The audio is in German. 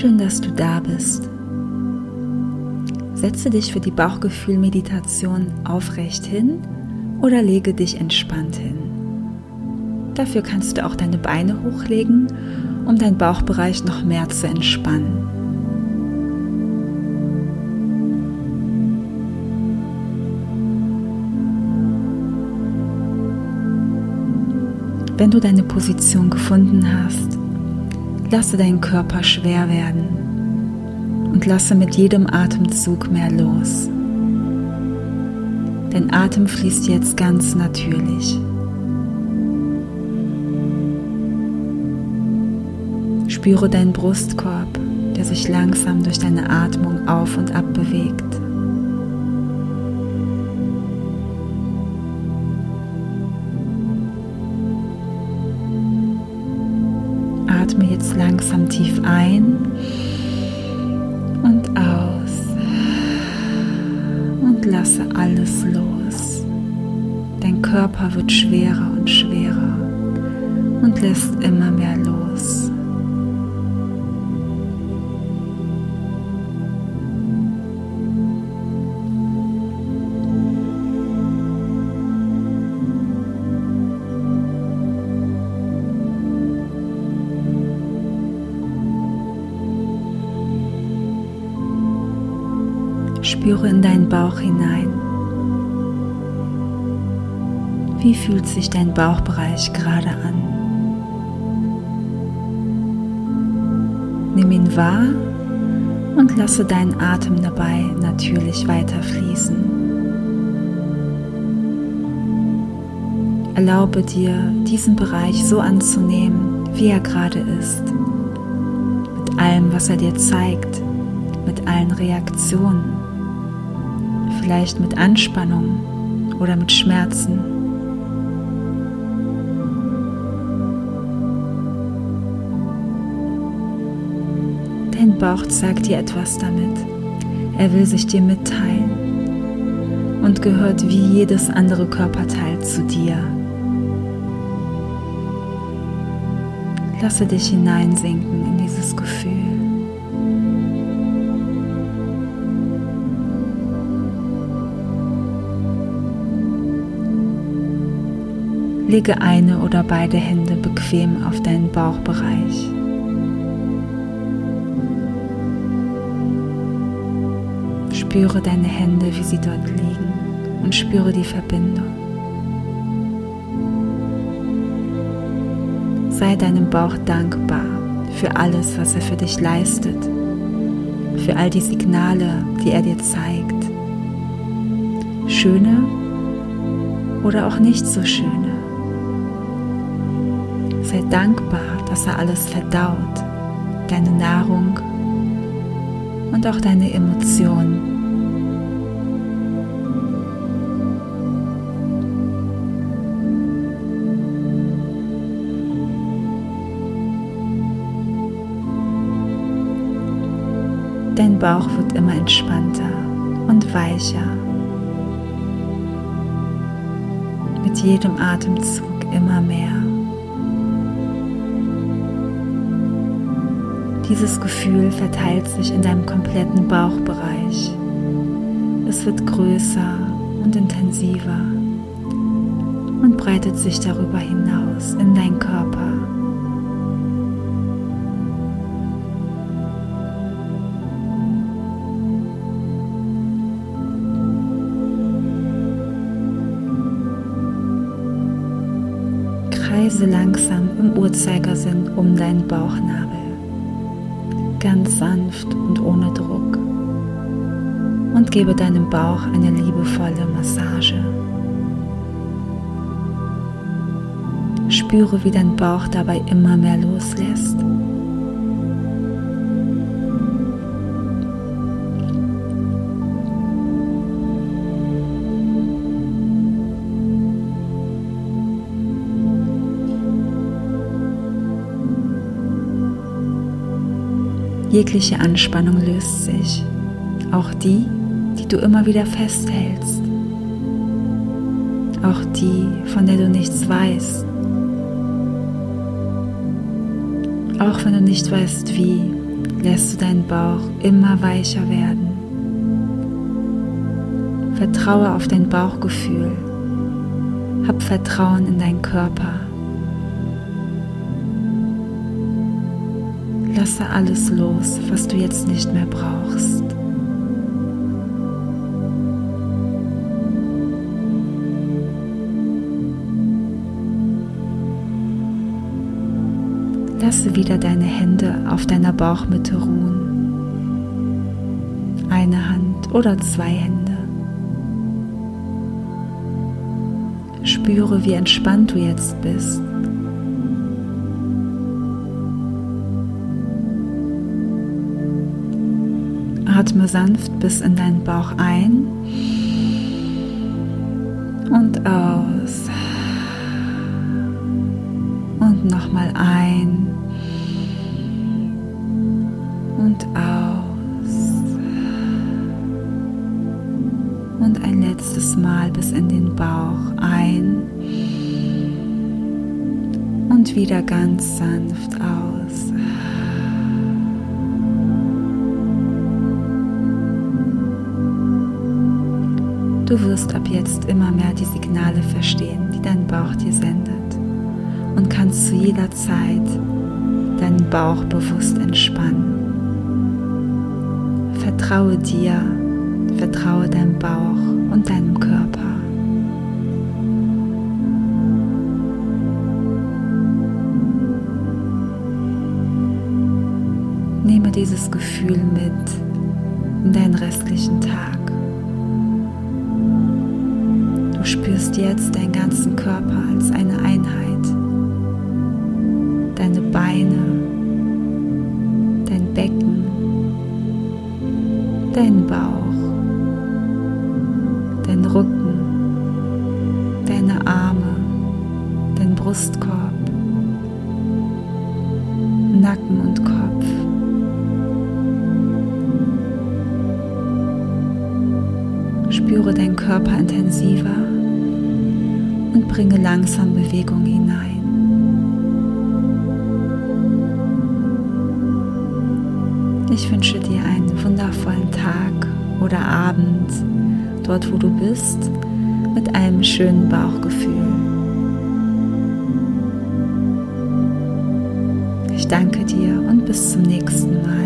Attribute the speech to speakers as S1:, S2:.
S1: Schön, dass du da bist. Setze dich für die Bauchgefühl-Meditation aufrecht hin oder lege dich entspannt hin. Dafür kannst du auch deine Beine hochlegen, um deinen Bauchbereich noch mehr zu entspannen. Wenn du deine Position gefunden hast, lasse deinen Körper schwer werden und lasse mit jedem Atemzug mehr los. Dein Atem fließt jetzt ganz natürlich. Spüre deinen Brustkorb, der sich langsam durch deine Atmung auf und ab bewegt. Atme jetzt langsam tief ein und aus und lasse alles los. Dein Körper wird schwerer und schwerer und lässt immer mehr los. Spüre in deinen Bauch hinein. Wie fühlt sich dein Bauchbereich gerade an? Nimm ihn wahr und lasse deinen Atem dabei natürlich weiter fließen. Erlaube dir, diesen Bereich so anzunehmen, wie er gerade ist. Mit allem, was er dir zeigt, mit allen Reaktionen vielleicht mit Anspannung oder mit Schmerzen. Dein Bauch sagt dir etwas damit. Er will sich dir mitteilen und gehört wie jedes andere Körperteil zu dir. Lasse dich hineinsinken in dieses Gefühl. Lege eine oder beide Hände bequem auf deinen Bauchbereich. Spüre deine Hände, wie sie dort liegen und spüre die Verbindung. Sei deinem Bauch dankbar für alles, was er für dich leistet, für all die Signale, die er dir zeigt. Schöne oder auch nicht so schöne. Sei dankbar, dass er alles verdaut, deine Nahrung und auch deine Emotionen. Dein Bauch wird immer entspannter und weicher. Mit jedem Atemzug immer mehr. Dieses Gefühl verteilt sich in deinem kompletten Bauchbereich. Es wird größer und intensiver und breitet sich darüber hinaus in deinen Körper. Kreise langsam im Uhrzeigersinn um deinen Bauchnabel ganz sanft und ohne Druck und gebe deinem Bauch eine liebevolle Massage. Spüre, wie dein Bauch dabei immer mehr loslässt. Jegliche Anspannung löst sich, auch die, die du immer wieder festhältst, auch die, von der du nichts weißt, auch wenn du nicht weißt wie, lässt du deinen Bauch immer weicher werden. Vertraue auf dein Bauchgefühl. Hab Vertrauen in deinen Körper. Lasse alles los, was du jetzt nicht mehr brauchst. Lasse wieder deine Hände auf deiner Bauchmitte ruhen. Eine Hand oder zwei Hände. Spüre, wie entspannt du jetzt bist. Atme sanft bis in deinen Bauch ein und aus. Und nochmal ein und aus. Und ein letztes Mal bis in den Bauch ein und wieder ganz sanft aus. Du wirst ab jetzt immer mehr die Signale verstehen, die dein Bauch dir sendet und kannst zu jeder Zeit deinen Bauch bewusst entspannen. Vertraue dir, vertraue deinem Bauch und deinem Körper. Nehme dieses Gefühl mit in deinen restlichen Tag. Spürst jetzt deinen ganzen Körper als eine Einheit. Deine Beine, dein Becken, dein Bauch, dein Rücken, deine Arme, dein Brustkorb, Nacken und Kopf. Spüre deinen Körper intensiver bringe langsam Bewegung hinein. Ich wünsche dir einen wundervollen Tag oder Abend, dort wo du bist, mit einem schönen Bauchgefühl. Ich danke dir und bis zum nächsten Mal.